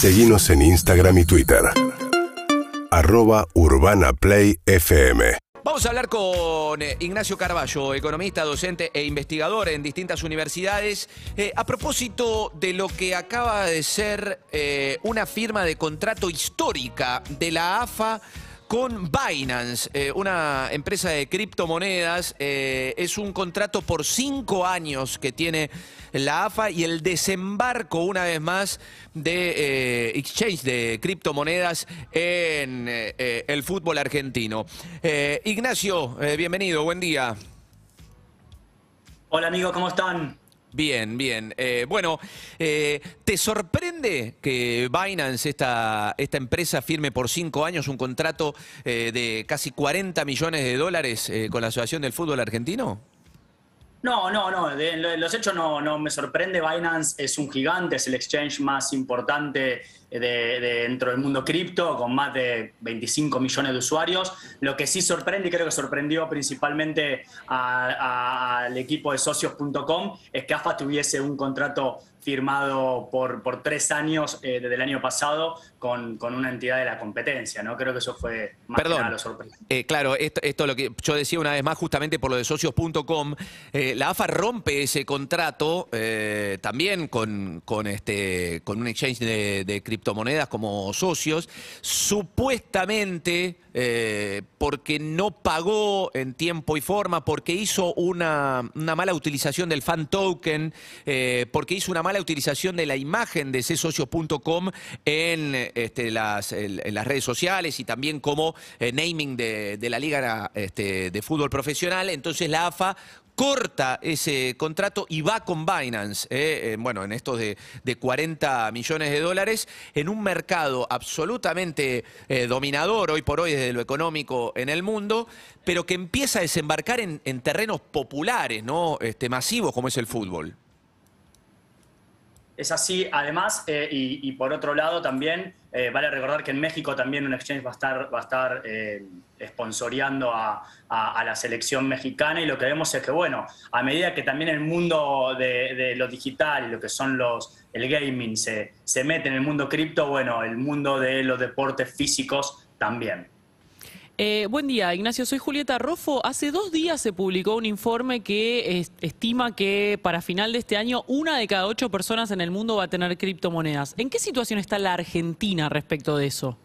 Seguimos en Instagram y Twitter. Arroba Urbana Play FM. Vamos a hablar con eh, Ignacio Carballo, economista, docente e investigador en distintas universidades, eh, a propósito de lo que acaba de ser eh, una firma de contrato histórica de la AFA con Binance, eh, una empresa de criptomonedas. Eh, es un contrato por cinco años que tiene la AFA y el desembarco, una vez más, de eh, exchange de criptomonedas en el fútbol argentino. Ignacio, bienvenido, buen día. Hola amigos, ¿cómo están? Bien, bien. Eh, bueno, eh, ¿te sorprende que Binance, esta, esta empresa, firme por cinco años un contrato eh, de casi 40 millones de dólares eh, con la Asociación del Fútbol Argentino? No, no, no, los hechos no, no me sorprende. Binance es un gigante, es el exchange más importante de, de dentro del mundo cripto, con más de 25 millones de usuarios. Lo que sí sorprende, y creo que sorprendió principalmente al equipo de socios.com, es que AFA tuviese un contrato firmado por, por tres años eh, desde el año pasado con, con una entidad de la competencia, ¿no? Creo que eso fue más que Perdón. nada lo sorprendente. Eh, claro, esto, esto lo que yo decía una vez más, justamente por lo de socios.com, eh, la AFA rompe ese contrato también con, con, este, con un exchange de, de criptomonedas como socios, supuestamente porque no pagó en tiempo y forma, porque hizo una, una mala utilización del fan token, porque hizo una mala utilización de la imagen de csocios.com en, este, las, en- las redes sociales y también como eh, naming de, la Liga este, de Fútbol Profesional. Entonces la AFA corta ese contrato y va con Binance, eh, eh, bueno, en estos de, de 40 millones de dólares, en un mercado absolutamente dominador hoy por hoy desde lo económico en el mundo, pero que empieza a desembarcar en, en terrenos populares, ¿no? Este, masivos como es el fútbol. Es así, además, eh, y, por otro lado también, eh, vale recordar que en México también un exchange va a estar, va a estar eh, a la selección mexicana y lo que vemos es que, bueno, a medida que también el mundo de, de lo digital y lo que son los, el gaming se, se mete en el mundo cripto, bueno, el mundo de los deportes físicos también. Eh, buen día, Ignacio. Soy Julieta Rofo. Hace dos días se publicó un informe que es- estima que para final de este año una de cada ocho personas en el mundo va a tener criptomonedas. ¿En qué situación está la Argentina respecto de eso?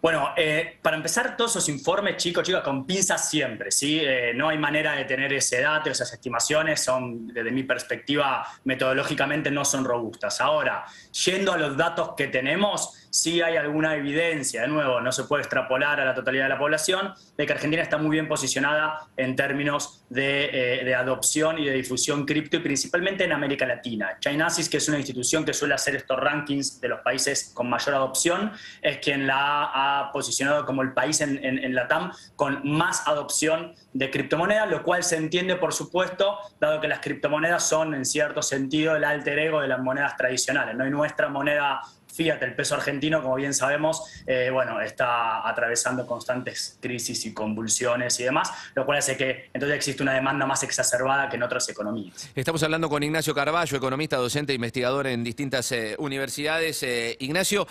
Bueno, eh, para empezar, todos esos informes, chicos, chicas, con pinzas siempre, ¿sí? Eh, no hay manera de tener ese dato, esas estimaciones son, desde mi perspectiva, metodológicamente no son robustas. Ahora, yendo a los datos que tenemos, sí hay alguna evidencia, de nuevo, no se puede extrapolar a la totalidad de la población, de que Argentina está muy bien posicionada en términos de, eh, de adopción y de difusión cripto, y principalmente en América Latina. Chainasis, que es una institución que suele hacer estos rankings de los países con mayor adopción, es quien la ha posicionado como el país en, en, en Latam con más adopción de criptomonedas, lo cual se entiende, por supuesto, dado que las criptomonedas son, en cierto sentido, el alter ego de las monedas tradicionales. ¿no? Y nuestra moneda fiat, el peso argentino, como bien sabemos, eh, bueno, está atravesando constantes crisis y convulsiones y demás, lo cual hace que entonces existe una demanda más exacerbada que en otras economías. Estamos hablando con Ignacio Carballo, economista, docente e investigador en distintas eh, universidades. Eh, Ignacio,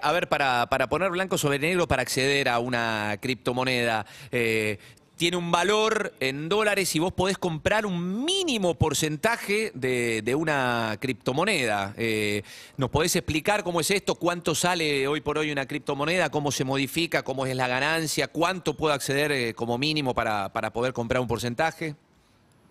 a ver, para, para poner blanco sobre negro, para acceder a una criptomoneda, tiene un valor en dólares y vos podés comprar un mínimo porcentaje de, de una criptomoneda. Eh, ¿Nos podés explicar cómo es esto? ¿Cuánto sale hoy por hoy una criptomoneda? ¿Cómo se modifica? ¿Cómo es la ganancia? ¿Cuánto puedo acceder eh, como mínimo para, para poder comprar un porcentaje?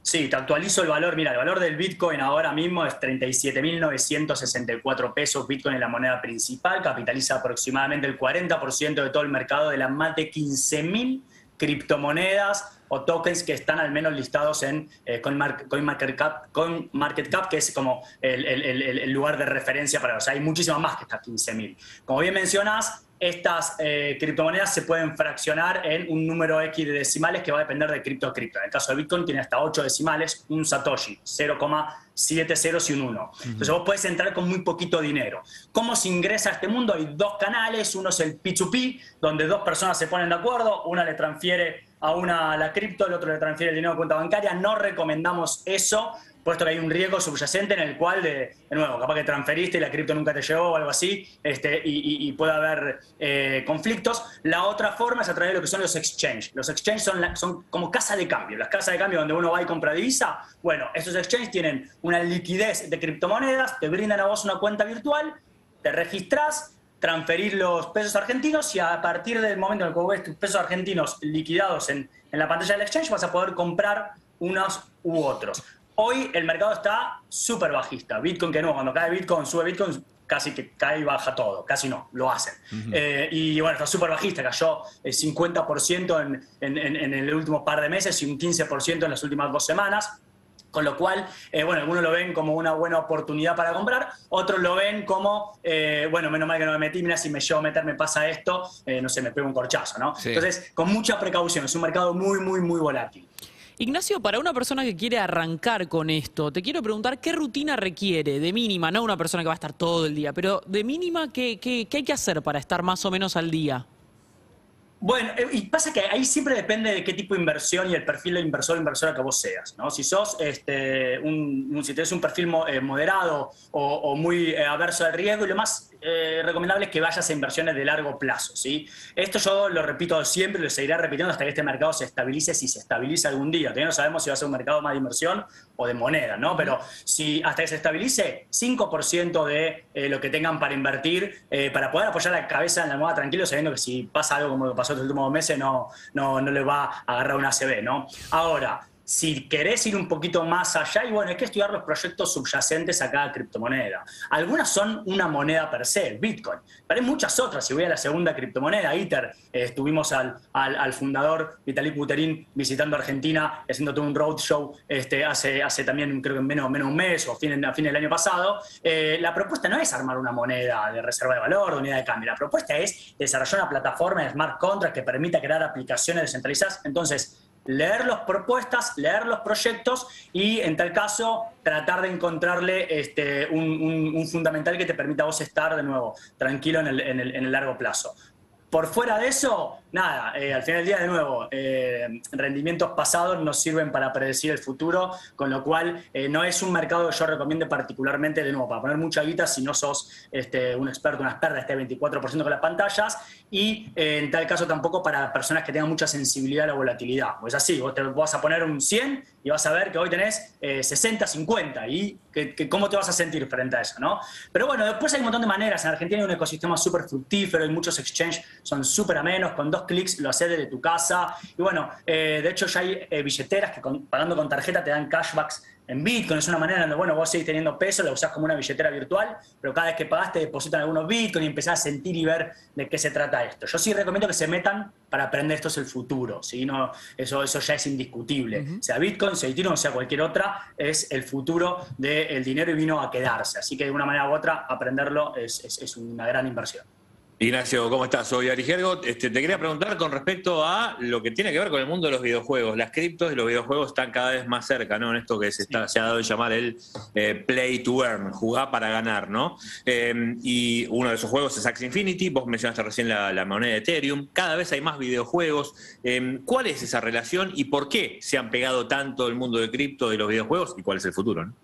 Sí, te actualizo el valor. Mira, el valor del Bitcoin ahora mismo es 37.964 pesos. Bitcoin es la moneda principal, capitaliza aproximadamente el 40% de todo el mercado de las más de 15.000 criptomonedas o tokens que están al menos listados en eh, CoinMar- CoinMarketCap, que es como el lugar de referencia para... O sea, hay muchísimas más que estas 15.000. Como bien mencionas, estas eh, criptomonedas se pueden fraccionar en un número X de decimales que va a depender de cripto a cripto. En el caso de Bitcoin tiene hasta 8 decimales, un Satoshi, 0,7 ceros y un 1. Entonces vos puedes entrar con muy poquito dinero. ¿Cómo se ingresa a este mundo? Hay dos canales, uno es el P2P, donde dos personas se ponen de acuerdo, una le transfiere a una la cripto, el otro le transfiere el dinero a cuenta bancaria. No recomendamos eso puesto que hay un riesgo subyacente en el cual, de, nuevo, capaz que transferiste y la cripto nunca te llegó o algo así, este, y, puede haber eh, conflictos. La otra forma es a través de lo que son los exchanges. Los exchanges son, son como casa de cambio, las casas de cambio donde uno va y compra divisa. Bueno, esos exchanges tienen una liquidez de criptomonedas, te brindan a vos una cuenta virtual, te registras, transferir los pesos argentinos y a partir del momento en el que ves tus pesos argentinos liquidados en, en la pantalla del exchange vas a poder comprar unos u otros. Hoy el mercado está súper bajista. Bitcoin que no, cuando cae Bitcoin, sube Bitcoin, casi que cae y baja todo, casi no, lo hacen. Eh, y bueno, está súper bajista, cayó el 50% en, en, en, el último par de meses y un 15% en las últimas dos semanas. Con lo cual, eh, bueno, algunos lo ven como una buena oportunidad para comprar, otros lo ven como, eh, bueno, menos mal que no me metí, mira, si me llevo a meter, me pasa esto, no sé, me pego un corchazo, ¿no? Entonces, con mucha precaución, es un mercado muy, muy, muy volátil. Ignacio, para una persona que quiere arrancar con esto, te quiero preguntar qué rutina requiere, de mínima, no una persona que va a estar todo el día, pero de mínima, ¿qué, qué, qué hay que hacer para estar más o menos al día? Bueno, eh, y pasa que ahí siempre depende de qué tipo de inversión y el perfil de inversor o inversora que vos seas, ¿no? Si sos, este, un, si tenés un perfil eh, moderado o, muy eh, averso al riesgo, y lo más recomendable es que vayas a inversiones de largo plazo, ¿sí? Esto yo lo repito siempre, lo seguiré repitiendo hasta que este mercado se estabilice, si se estabiliza algún día. Todavía no sabemos si va a ser un mercado más de inversión o de moneda, ¿no? Pero si hasta que se estabilice, 5% de lo que tengan para invertir, para poder apoyar la cabeza en la moda tranquilo, sabiendo que si pasa algo como lo pasó los últimos meses no, no, no le va a agarrar una CB, ¿no? Ahora, si querés ir un poquito más allá, y bueno, hay que estudiar los proyectos subyacentes a cada criptomoneda. Algunas son una moneda per se, Bitcoin, pero hay muchas otras. Si voy a la segunda criptomoneda, ITER, eh, estuvimos al, al, fundador Vitalik Buterin visitando Argentina, haciendo todo un roadshow este, hace, hace también, creo que menos, menos un mes o fin, a fin del año pasado. Eh, la propuesta no es armar una moneda de reserva de valor, de unidad de cambio. La propuesta es desarrollar una plataforma de smart contracts que permita crear aplicaciones descentralizadas. Entonces, leer las propuestas, leer los proyectos y en tal caso tratar de encontrarle este, un, fundamental que te permita vos estar de nuevo tranquilo en el largo plazo. Por fuera de eso, nada, eh, al final del día, de nuevo, eh, rendimientos pasados nos sirven para predecir el futuro, con lo cual eh, no es un mercado que yo recomiende particularmente, de nuevo, para poner mucha guita si no sos este, un experto, una experta, este 24% con las pantallas, y en tal caso tampoco para personas que tengan mucha sensibilidad a la volatilidad. Pues así, vos te vas a poner un 100 y vas a ver que hoy tenés 60, 50, y que, cómo te vas a sentir frente a eso, ¿no? Pero bueno, después hay un montón de maneras. En Argentina hay un ecosistema súper fructífero, hay muchos exchanges, son súper amenos, con dos clics lo haces desde tu casa. Y bueno, eh, de hecho ya hay eh, billeteras que pagando con tarjeta te dan cashbacks en Bitcoin. Es una manera donde, bueno, vos seguís teniendo peso, la usás como una billetera virtual, pero cada vez que pagaste depositan algunos Bitcoin y empezás a sentir y ver de qué se trata esto. Yo sí recomiendo que se metan para aprender esto es el futuro, ¿sí? no, eso, eso ya es indiscutible. Sea Bitcoin, sea Ethereum, sea cualquier otra, es el futuro del dinero y vino a quedarse. Así que de una manera u otra, aprenderlo es, es una gran inversión. Ignacio, ¿cómo estás? Soy Ari Gergo. Este, te quería preguntar con respecto a lo que tiene que ver con el mundo de los videojuegos. Las criptos y los videojuegos están cada vez más cerca, ¿no? En esto que se, ha dado a llamar el eh, play to earn, jugar para ganar, ¿no? Eh, y uno de esos juegos es Axie Infinity, vos mencionaste recién la, moneda de Ethereum. Cada vez hay más videojuegos. Eh, ¿Cuál es esa relación y por qué se han pegado tanto el mundo de cripto y los videojuegos y cuál es el futuro? ¿no?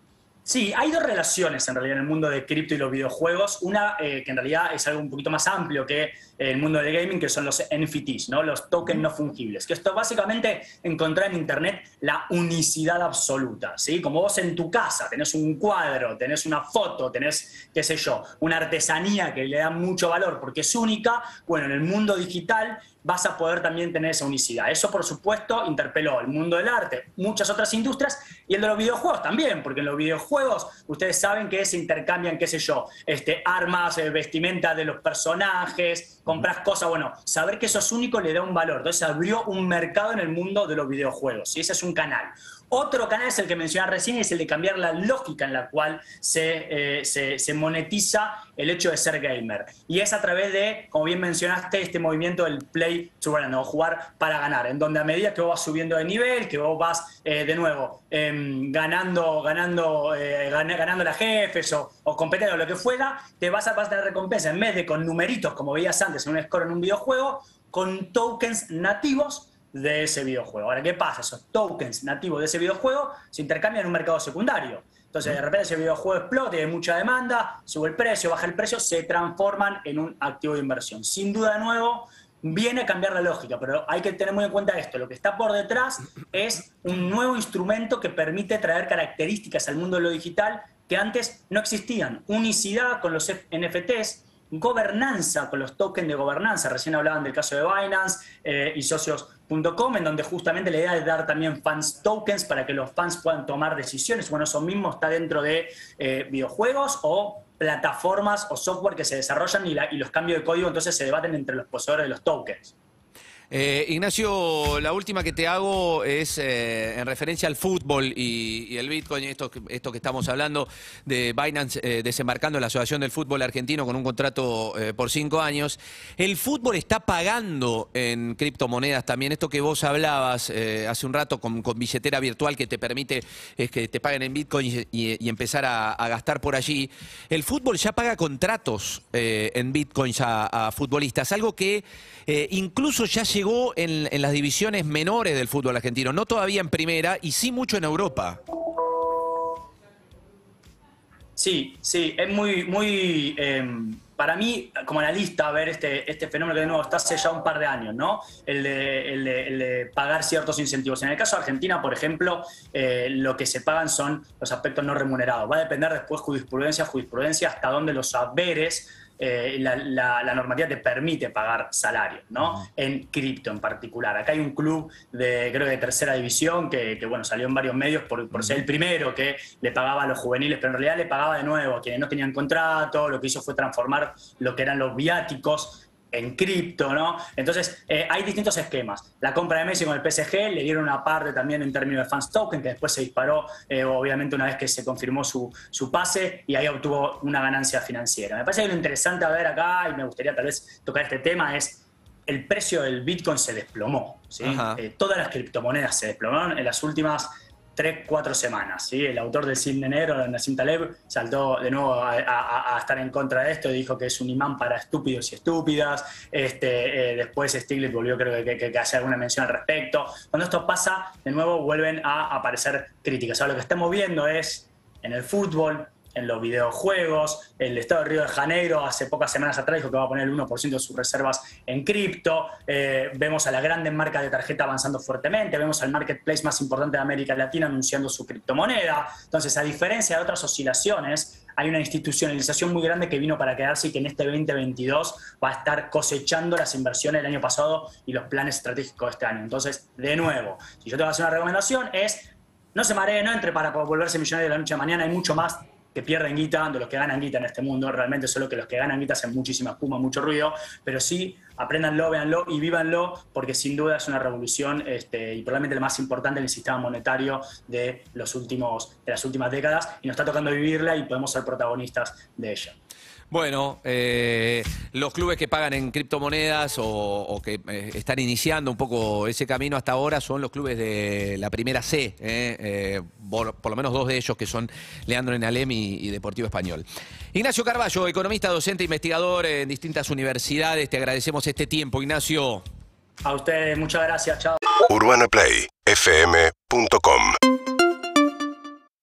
Sí, hay dos relaciones en realidad en el mundo de cripto y los videojuegos. Una eh, que en realidad es algo un poquito más amplio que el mundo del gaming, que son los NFTs, ¿no? los tokens no fungibles. Que esto básicamente encontrar en Internet la unicidad absoluta. ¿sí? Como vos en tu casa tenés un cuadro, tenés una foto, tenés, qué sé yo, una artesanía que le da mucho valor porque es única, bueno, en el mundo digital vas a poder también tener esa unicidad. Eso, por supuesto, interpeló el mundo del arte, muchas otras industrias y el de los videojuegos también, porque en los videojuegos ustedes saben que se intercambian, qué sé yo, este, armas, eh, vestimenta de los personajes, compras cosas, bueno, saber que eso es único le da un valor. Entonces abrió un mercado en el mundo de los videojuegos y ese es un canal. Otro canal es el que mencionaba recién, es el de cambiar la lógica en la cual eh, se, monetiza el hecho de ser gamer. Y es a través de, como bien mencionaste, este movimiento del play to earn, o jugar para ganar, en donde a medida que vos vas subiendo de nivel, que vos vas eh, de nuevo em, ganando, ganando, eh, ganando las jefes o, o competiendo o lo que fuera, te vas a, tener recompensa en vez de con numeritos, como veías antes en un score en un videojuego, con tokens nativos de ese videojuego. Ahora, ¿qué pasa? Esos tokens nativos de ese videojuego se intercambian en un mercado secundario. Entonces, de repente ese videojuego explota, hay mucha demanda, sube el precio, baja el precio, se transforman en un activo de inversión. Sin duda, de nuevo, viene a cambiar la lógica, pero hay que tener muy en cuenta esto. Lo que está por detrás es un nuevo instrumento que permite traer características al mundo de lo digital que antes no existían. Unicidad con los NFTs, gobernanza con los tokens de gobernanza. Recién hablaban del caso de Binance eh, y socios.com, en donde justamente la idea es dar también fans tokens para que los fans puedan tomar decisiones. Bueno, eso mismo está dentro de eh, videojuegos o plataformas o software que se desarrollan y, y los cambios de código entonces se debaten entre los poseedores de los tokens. Eh, Ignacio, la última que te hago es eh, en referencia al fútbol y, el Bitcoin, esto, esto que estamos hablando de Binance eh, desembarcando la Asociación del Fútbol Argentino con un contrato por cinco años. El fútbol está pagando en criptomonedas también, esto que vos hablabas hace un rato con, billetera virtual que te permite es que te paguen en Bitcoin y, empezar a, gastar por allí. El fútbol ya paga contratos en Bitcoins a, a futbolistas, algo que incluso ya se llegó en, las divisiones menores del fútbol argentino, no todavía en primera y sí mucho en Europa. Sí, sí, es muy, muy, em, para mí, como analista, ver este, este fenómeno que de nuevo está hace ya un par de años, ¿no? El de, pagar ciertos incentivos. En el caso de Argentina, por ejemplo, eh, lo que se pagan son los aspectos no remunerados. Va a depender después jurisprudencia, jurisprudencia, hasta dónde los saberes eh, la, normativa te permite pagar salarios, ¿no? En cripto en particular. Acá hay un club de, creo de tercera división que, bueno, salió en varios medios por, ser el primero que le pagaba a los juveniles, pero en realidad le pagaba de nuevo a quienes no tenían contrato, lo que hizo fue transformar lo que eran los viáticos en cripto, ¿no? Entonces, eh, hay distintos esquemas. La compra de Messi con el PSG le dieron una parte también en términos de fans token, que después se disparó, eh, obviamente, una vez que se confirmó su, su, pase y ahí obtuvo una ganancia financiera. Me parece que lo interesante a ver acá, y me gustaría tal vez tocar este tema, es el precio del Bitcoin se desplomó. ¿sí? Eh, todas las criptomonedas se desplomaron en las últimas tres, cuatro semanas. ¿sí? El autor del Cisne Negro, Nassim Taleb, saltó de nuevo a, estar en contra de esto dijo que es un imán para estúpidos y estúpidas. Este, eh, después Stiglitz volvió, creo que, que, que alguna mención al respecto. Cuando esto pasa, de nuevo vuelven a aparecer críticas. Ahora lo que estamos viendo es en el fútbol, en los videojuegos. El Estado de Río de Janeiro hace pocas semanas atrás dijo que va a poner el 1% de sus reservas en cripto. Eh, vemos a las grandes marcas de tarjeta avanzando fuertemente. Vemos al marketplace más importante de América Latina anunciando su criptomoneda. Entonces, a diferencia de otras oscilaciones, hay una institucionalización muy grande que vino para quedarse y que en este 2022 va a estar cosechando las inversiones del año pasado y los planes estratégicos de este año. Entonces, de nuevo, si yo te voy a hacer una recomendación es no se maree, no entre para volverse millonario de la noche a mañana, hay mucho más que pierden guita de los que ganan guita en este mundo. Realmente solo que los que ganan guita hacen muchísima espuma, mucho ruido, pero sí apréndanlo, véanlo y vívanlo, porque sin duda es una revolución este, y probablemente la más importante en el sistema monetario de, los últimos, de las últimas décadas y nos está tocando vivirla y podemos ser protagonistas de ella. Bueno, eh, los clubes que pagan en criptomonedas o, que eh, están iniciando un poco ese camino hasta ahora son los clubes de la primera C, eh, por, lo menos dos de ellos que son Leandro Enalem y, y Deportivo Español. Ignacio Carballo, economista, docente, investigador en distintas universidades, te agradecemos este tiempo, Ignacio. A ustedes, muchas gracias, chao. UrbanaPlayFM.com